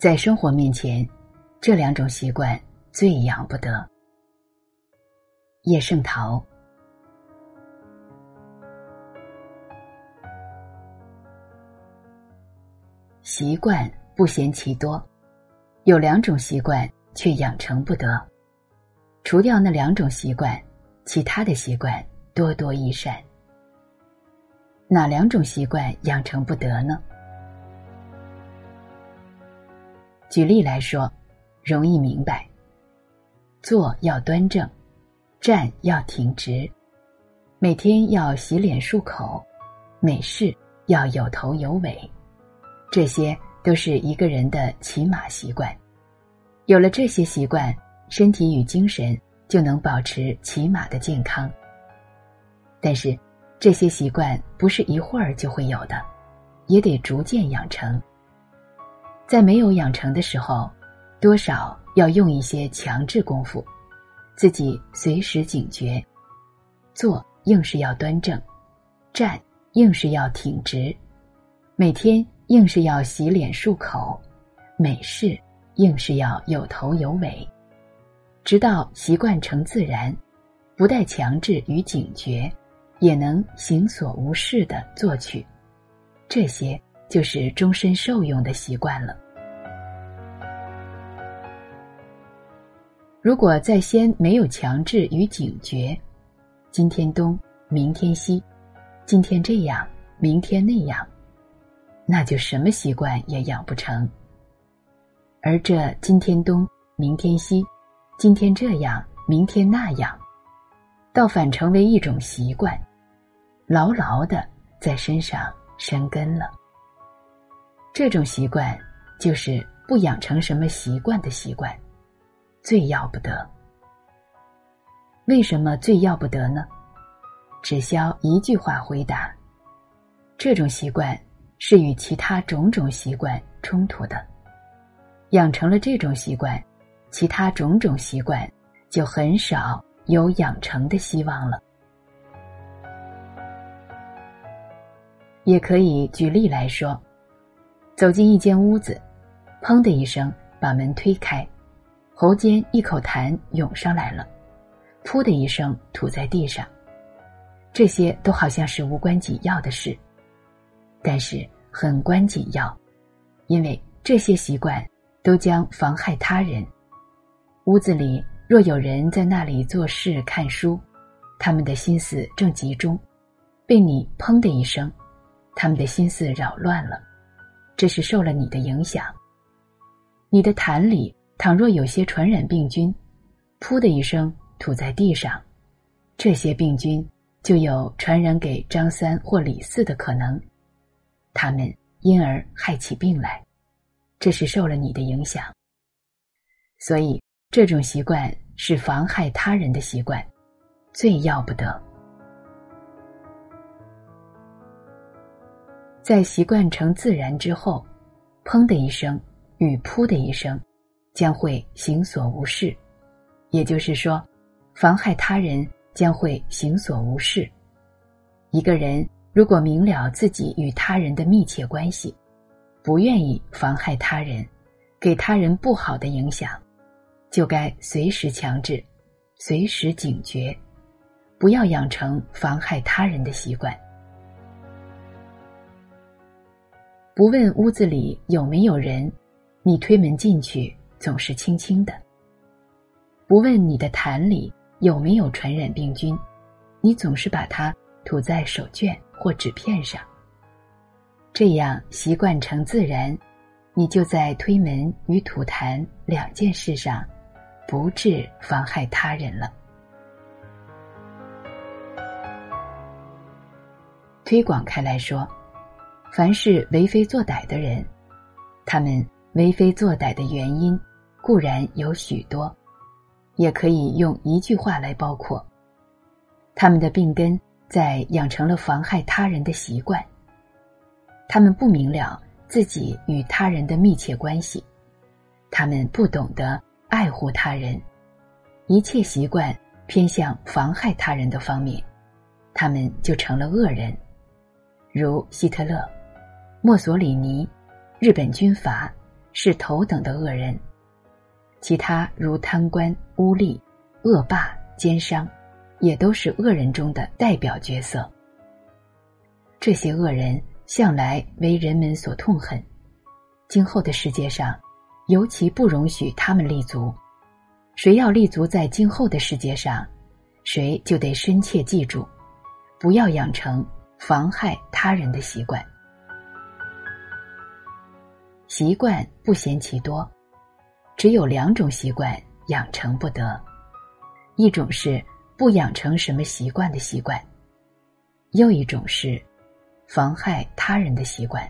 在生活面前，这两种习惯最养不得。叶圣陶，习惯不嫌其多，有两种习惯却养成不得。除掉那两种习惯，其他的习惯多多益善。哪两种习惯养成不得呢？举例来说，容易明白。坐要端正，站要挺直，每天要洗脸漱口，美事要有头有尾，这些都是一个人的起码习惯。有了这些习惯，身体与精神就能保持起码的健康。但是，这些习惯不是一会儿就会有的，也得逐渐养成。在没有养成的时候，多少要用一些强制功夫，自己随时警觉。坐硬是要端正，站硬是要挺直，每天硬是要洗脸漱口，美事硬是要有头有尾，直到习惯成自然，不带强制与警觉，也能行所无事的做去。这些。就是终身受用的习惯了。如果在先没有强制与警觉，今天东，明天西，今天这样，明天那样，那就什么习惯也养不成。而这今天东，明天西，今天这样，明天那样，倒反成为一种习惯，牢牢的在身上生根了。这种习惯，就是不养成什么习惯的习惯，最要不得。为什么最要不得呢？只消一句话回答：这种习惯是与其他种种习惯冲突的。养成了这种习惯，其他种种习惯就很少有养成的希望了。也可以举例来说。走进一间屋子，砰的一声把门推开，喉间一口痰涌上来了，噗的一声吐在地上。这些都好像是无关紧要的事，但是很关紧要，因为这些习惯都将妨害他人。屋子里若有人在那里做事看书，他们的心思正集中，被你砰的一声，他们的心思扰乱了。这是受了你的影响。你的痰里倘若有些传染病菌，噗的一声吐在地上，这些病菌就有传染给张三或李四的可能，他们因而害起病来。这是受了你的影响。所以这种习惯是妨害他人的习惯，最要不得。在习惯成自然之后，砰的一声与噗的一声，将会行所无事。也就是说，妨害他人将会行所无事。一个人如果明了自己与他人的密切关系，不愿意妨害他人，给他人不好的影响，就该随时强制，随时警觉，不要养成妨害他人的习惯。不问屋子里有没有人，你推门进去总是轻轻的。不问你的痰里有没有传染病菌，你总是把它吐在手绢或纸片上。这样习惯成自然，你就在推门与吐痰两件事上，不致妨害他人了。推广开来说。凡是为非作歹的人，他们为非作歹的原因固然有许多，也可以用一句话来包括：他们的病根在养成了妨害他人的习惯。他们不明了自己与他人的密切关系，他们不懂得爱护他人，一切习惯偏向妨害他人的方面，他们就成了恶人，如希特勒。墨索里尼、日本军阀、是头等的恶人，其他如贪官、污吏、恶霸、奸商，也都是恶人中的代表角色。这些恶人向来为人们所痛恨，今后的世界上，尤其不容许他们立足。谁要立足在今后的世界上，谁就得深切记住，不要养成妨害他人的习惯。习惯不嫌其多，只有两种习惯养成不得，一种是不养成什么习惯的习惯，又一种是妨害他人的习惯。